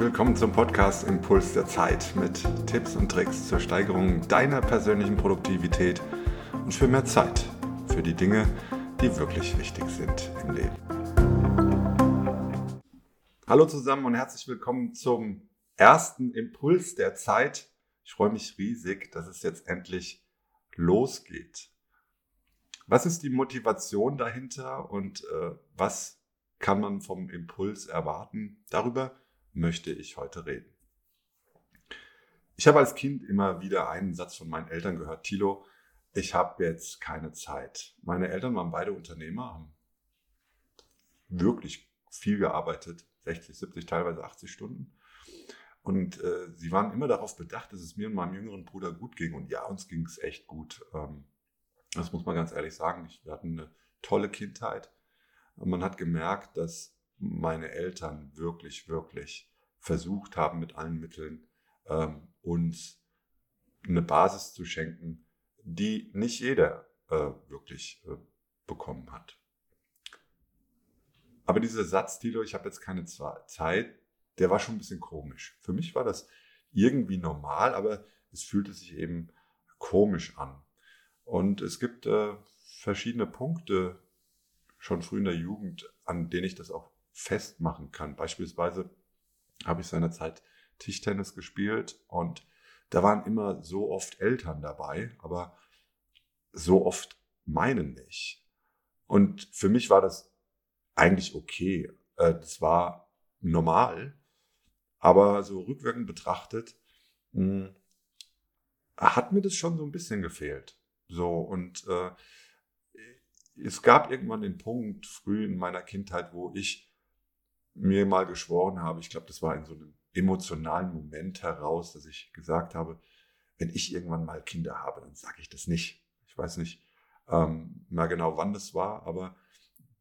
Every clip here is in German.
willkommen zum Podcast Impuls der Zeit mit Tipps und Tricks zur Steigerung deiner persönlichen Produktivität und für mehr Zeit für die Dinge, die wirklich wichtig sind im Leben. Hallo zusammen und herzlich willkommen zum ersten Impuls der Zeit. Ich freue mich riesig, dass es jetzt endlich losgeht. Was ist die Motivation dahinter und äh, was kann man vom Impuls erwarten? Darüber möchte ich heute reden. Ich habe als Kind immer wieder einen Satz von meinen Eltern gehört, Tilo, ich habe jetzt keine Zeit. Meine Eltern waren beide Unternehmer, haben wirklich viel gearbeitet, 60, 70, teilweise 80 Stunden. Und äh, sie waren immer darauf bedacht, dass es mir und meinem jüngeren Bruder gut ging. Und ja, uns ging es echt gut. Ähm, das muss man ganz ehrlich sagen. Ich, wir hatten eine tolle Kindheit. Und man hat gemerkt, dass meine Eltern wirklich, wirklich versucht haben, mit allen Mitteln ähm, uns eine Basis zu schenken, die nicht jeder äh, wirklich äh, bekommen hat. Aber dieser Satz, Tilo, ich habe jetzt keine Zeit, der war schon ein bisschen komisch. Für mich war das irgendwie normal, aber es fühlte sich eben komisch an. Und es gibt äh, verschiedene Punkte schon früh in der Jugend, an denen ich das auch festmachen kann. Beispielsweise habe ich seinerzeit Tischtennis gespielt und da waren immer so oft Eltern dabei, aber so oft meinen nicht. Und für mich war das eigentlich okay. Äh, das war normal, aber so rückwirkend betrachtet hm, hat mir das schon so ein bisschen gefehlt. So und äh, es gab irgendwann den Punkt früh in meiner Kindheit, wo ich mir mal geschworen habe, ich glaube, das war in so einem emotionalen Moment heraus, dass ich gesagt habe, wenn ich irgendwann mal Kinder habe, dann sage ich das nicht. Ich weiß nicht ähm, mehr genau, wann das war, aber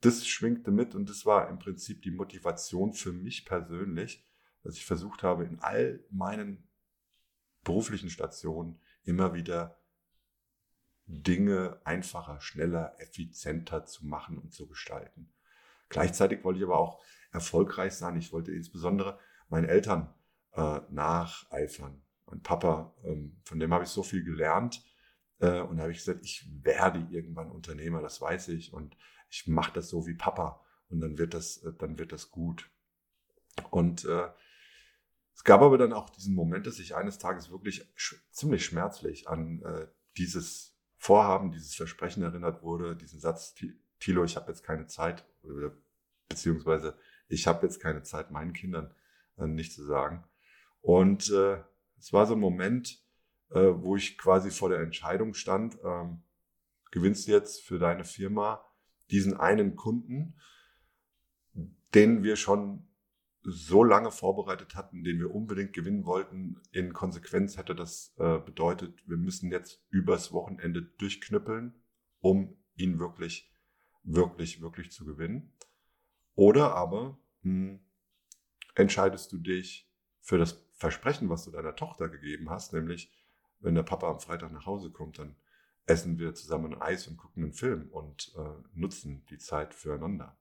das schwingte mit und das war im Prinzip die Motivation für mich persönlich, dass ich versucht habe, in all meinen beruflichen Stationen immer wieder Dinge einfacher, schneller, effizienter zu machen und zu gestalten. Gleichzeitig wollte ich aber auch erfolgreich sein. Ich wollte insbesondere meinen Eltern äh, nacheifern. Mein Papa, ähm, von dem habe ich so viel gelernt. Äh, und da habe ich gesagt, ich werde irgendwann Unternehmer, das weiß ich. Und ich mache das so wie Papa. Und dann wird das, äh, dann wird das gut. Und äh, es gab aber dann auch diesen Moment, dass ich eines Tages wirklich sch ziemlich schmerzlich an äh, dieses Vorhaben, dieses Versprechen erinnert wurde, diesen Satz, Tilo, ich habe jetzt keine Zeit, beziehungsweise ich habe jetzt keine Zeit, meinen Kindern äh, nicht zu sagen. Und äh, es war so ein Moment, äh, wo ich quasi vor der Entscheidung stand, ähm, gewinnst du jetzt für deine Firma diesen einen Kunden, den wir schon so lange vorbereitet hatten, den wir unbedingt gewinnen wollten. In Konsequenz hätte das äh, bedeutet, wir müssen jetzt übers Wochenende durchknüppeln, um ihn wirklich, wirklich, wirklich zu gewinnen. Oder aber hm, entscheidest du dich für das Versprechen, was du deiner Tochter gegeben hast, nämlich wenn der Papa am Freitag nach Hause kommt, dann essen wir zusammen Eis und gucken einen Film und äh, nutzen die Zeit füreinander.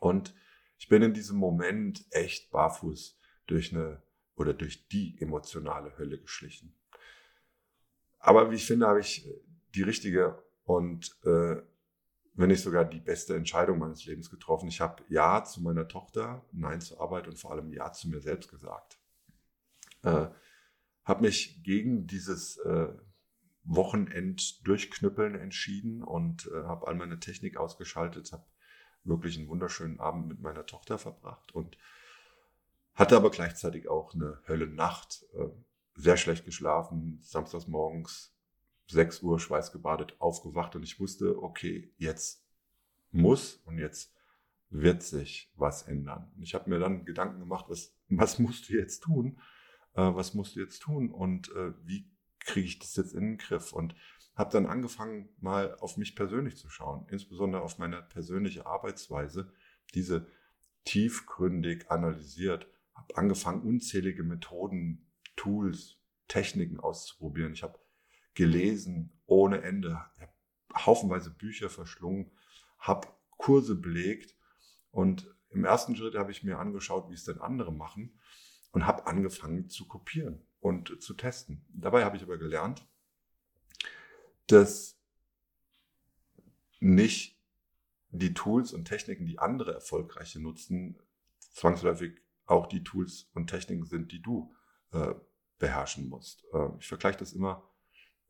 Und ich bin in diesem Moment echt barfuß durch eine oder durch die emotionale Hölle geschlichen. Aber wie ich finde, habe ich die richtige und äh, wenn nicht sogar die beste Entscheidung meines Lebens getroffen. Ich habe Ja zu meiner Tochter, Nein zur Arbeit und vor allem Ja zu mir selbst gesagt. Äh, habe mich gegen dieses äh, Wochenend-Durchknüppeln entschieden und äh, habe all meine Technik ausgeschaltet, habe wirklich einen wunderschönen Abend mit meiner Tochter verbracht und hatte aber gleichzeitig auch eine Höllennacht. Äh, sehr schlecht geschlafen, samstags morgens 6 Uhr schweißgebadet aufgewacht und ich wusste, okay, jetzt muss und jetzt wird sich was ändern. Und ich habe mir dann Gedanken gemacht, was, was musst du jetzt tun? Äh, was musst du jetzt tun und äh, wie kriege ich das jetzt in den Griff? Und habe dann angefangen, mal auf mich persönlich zu schauen, insbesondere auf meine persönliche Arbeitsweise, diese tiefgründig analysiert, habe angefangen, unzählige Methoden, Tools, Techniken auszuprobieren. Ich habe gelesen ohne Ende, haufenweise Bücher verschlungen, habe Kurse belegt und im ersten Schritt habe ich mir angeschaut, wie es denn andere machen und habe angefangen zu kopieren und zu testen. Dabei habe ich aber gelernt, dass nicht die Tools und Techniken, die andere Erfolgreiche nutzen, zwangsläufig auch die Tools und Techniken sind, die du äh, beherrschen musst. Äh, ich vergleiche das immer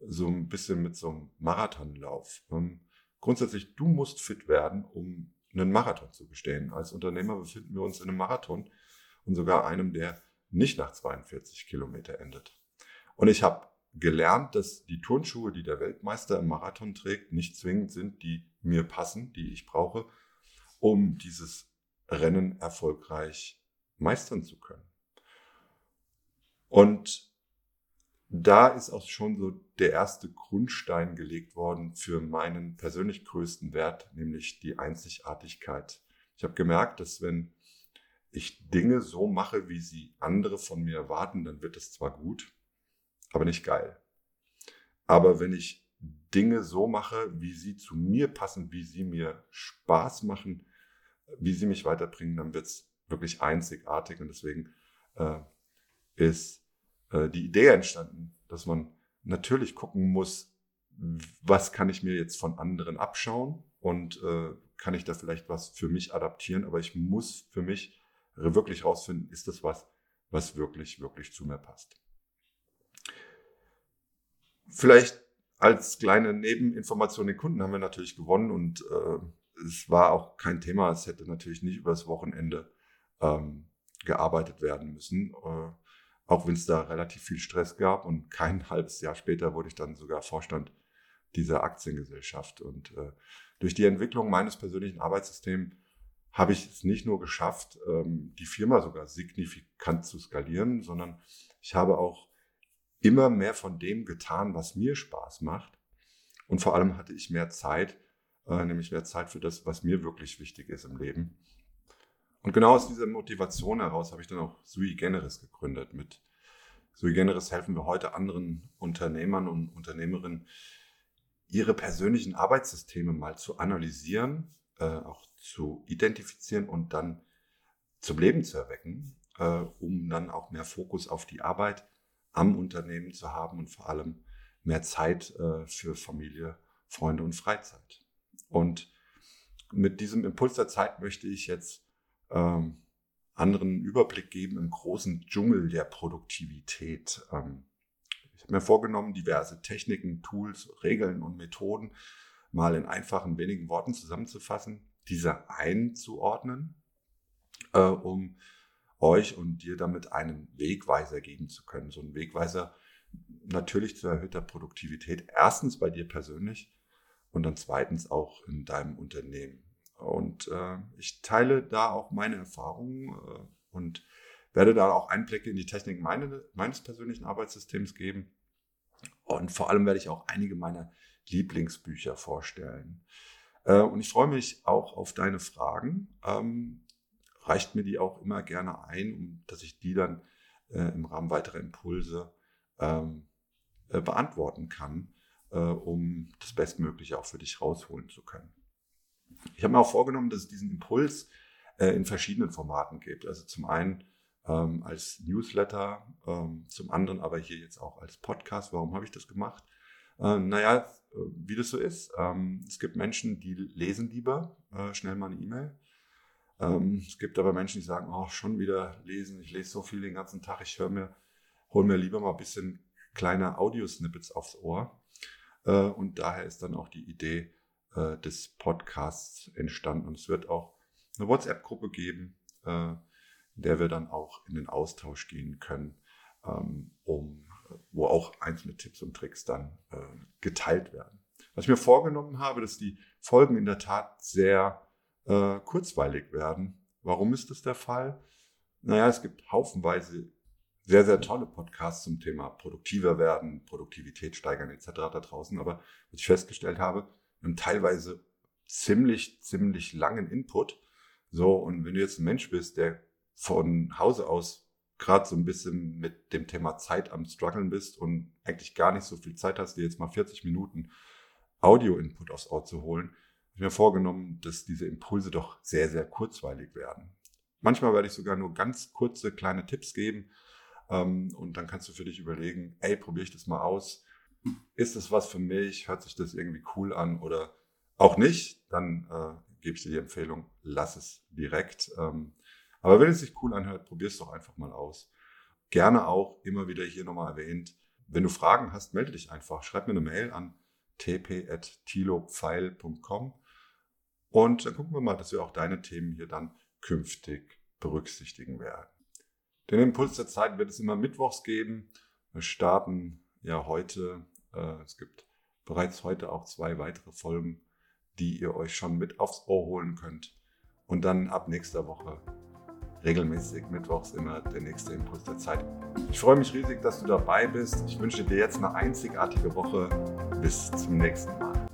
so ein bisschen mit so einem Marathonlauf. Ähm, grundsätzlich, du musst fit werden, um einen Marathon zu bestehen. Als Unternehmer befinden wir uns in einem Marathon und sogar einem, der nicht nach 42 Kilometer endet. Und ich habe gelernt, dass die Turnschuhe, die der Weltmeister im Marathon trägt, nicht zwingend sind, die mir passen, die ich brauche, um dieses Rennen erfolgreich meistern zu können. Und da ist auch schon so der erste Grundstein gelegt worden für meinen persönlich größten Wert, nämlich die Einzigartigkeit. Ich habe gemerkt, dass wenn ich Dinge so mache, wie sie andere von mir erwarten, dann wird es zwar gut, aber nicht geil. Aber wenn ich Dinge so mache, wie sie zu mir passen, wie sie mir Spaß machen, wie sie mich weiterbringen, dann wird es wirklich einzigartig. Und deswegen äh, ist äh, die Idee entstanden, dass man natürlich gucken muss, was kann ich mir jetzt von anderen abschauen und äh, kann ich da vielleicht was für mich adaptieren, aber ich muss für mich wirklich rausfinden, ist das was, was wirklich, wirklich zu mir passt. Vielleicht als kleine Nebeninformation den Kunden haben wir natürlich gewonnen und äh, es war auch kein Thema. Es hätte natürlich nicht übers Wochenende ähm, gearbeitet werden müssen, äh, auch wenn es da relativ viel Stress gab und kein halbes Jahr später wurde ich dann sogar Vorstand dieser Aktiengesellschaft. Und äh, durch die Entwicklung meines persönlichen Arbeitssystems habe ich es nicht nur geschafft, ähm, die Firma sogar signifikant zu skalieren, sondern ich habe auch immer mehr von dem getan, was mir Spaß macht. Und vor allem hatte ich mehr Zeit, äh, nämlich mehr Zeit für das, was mir wirklich wichtig ist im Leben. Und genau aus dieser Motivation heraus habe ich dann auch Sui Generis gegründet. Mit Sui Generis helfen wir heute anderen Unternehmern und Unternehmerinnen, ihre persönlichen Arbeitssysteme mal zu analysieren, äh, auch zu identifizieren und dann zum Leben zu erwecken, äh, um dann auch mehr Fokus auf die Arbeit am Unternehmen zu haben und vor allem mehr Zeit äh, für Familie, Freunde und Freizeit. Und mit diesem Impuls der Zeit möchte ich jetzt ähm, anderen Überblick geben im großen Dschungel der Produktivität. Ähm, ich habe mir vorgenommen, diverse Techniken, Tools, Regeln und Methoden mal in einfachen, wenigen Worten zusammenzufassen, diese einzuordnen, äh, um euch und dir damit einen Wegweiser geben zu können. So ein Wegweiser natürlich zu erhöhter Produktivität. Erstens bei dir persönlich und dann zweitens auch in deinem Unternehmen. Und äh, ich teile da auch meine Erfahrungen äh, und werde da auch Einblicke in die Technik meine, meines persönlichen Arbeitssystems geben. Und vor allem werde ich auch einige meiner Lieblingsbücher vorstellen. Äh, und ich freue mich auch auf deine Fragen. Ähm, reicht mir die auch immer gerne ein, um, dass ich die dann äh, im Rahmen weiterer Impulse ähm, äh, beantworten kann, äh, um das Bestmögliche auch für dich rausholen zu können. Ich habe mir auch vorgenommen, dass es diesen Impuls äh, in verschiedenen Formaten gibt. Also zum einen ähm, als Newsletter, ähm, zum anderen aber hier jetzt auch als Podcast. Warum habe ich das gemacht? Ähm, naja, äh, wie das so ist. Ähm, es gibt Menschen, die lesen lieber äh, schnell mal eine E-Mail. Ähm, es gibt aber Menschen, die sagen, oh, schon wieder lesen, ich lese so viel den ganzen Tag, ich höre mir, hole mir lieber mal ein bisschen kleine Audiosnippets aufs Ohr. Äh, und daher ist dann auch die Idee äh, des Podcasts entstanden. Und es wird auch eine WhatsApp-Gruppe geben, äh, in der wir dann auch in den Austausch gehen können, ähm, um, wo auch einzelne Tipps und Tricks dann äh, geteilt werden. Was ich mir vorgenommen habe, dass die Folgen in der Tat sehr äh, kurzweilig werden. Warum ist das der Fall? Naja, es gibt haufenweise sehr, sehr tolle Podcasts zum Thema produktiver werden, Produktivität steigern etc. da draußen. Aber was ich festgestellt habe, haben teilweise ziemlich, ziemlich langen Input. So, und wenn du jetzt ein Mensch bist, der von Hause aus gerade so ein bisschen mit dem Thema Zeit am struggeln bist und eigentlich gar nicht so viel Zeit hast, dir jetzt mal 40 Minuten Audio-Input aufs Ohr zu holen, habe ich mir vorgenommen, dass diese Impulse doch sehr, sehr kurzweilig werden. Manchmal werde ich sogar nur ganz kurze kleine Tipps geben ähm, und dann kannst du für dich überlegen, ey, probiere ich das mal aus. Ist es was für mich? Hört sich das irgendwie cool an oder auch nicht? Dann äh, gebe ich dir die Empfehlung, lass es direkt. Ähm, aber wenn es sich cool anhört, probier es doch einfach mal aus. Gerne auch immer wieder hier nochmal erwähnt. Wenn du Fragen hast, melde dich einfach. Schreib mir eine Mail an tp.tilopfeil.com und dann gucken wir mal, dass wir auch deine Themen hier dann künftig berücksichtigen werden. Den Impuls der Zeit wird es immer mittwochs geben. Wir starten ja heute. Äh, es gibt bereits heute auch zwei weitere Folgen, die ihr euch schon mit aufs Ohr holen könnt. Und dann ab nächster Woche regelmäßig mittwochs immer der nächste Impuls der Zeit. Ich freue mich riesig, dass du dabei bist. Ich wünsche dir jetzt eine einzigartige Woche. Bis zum nächsten Mal.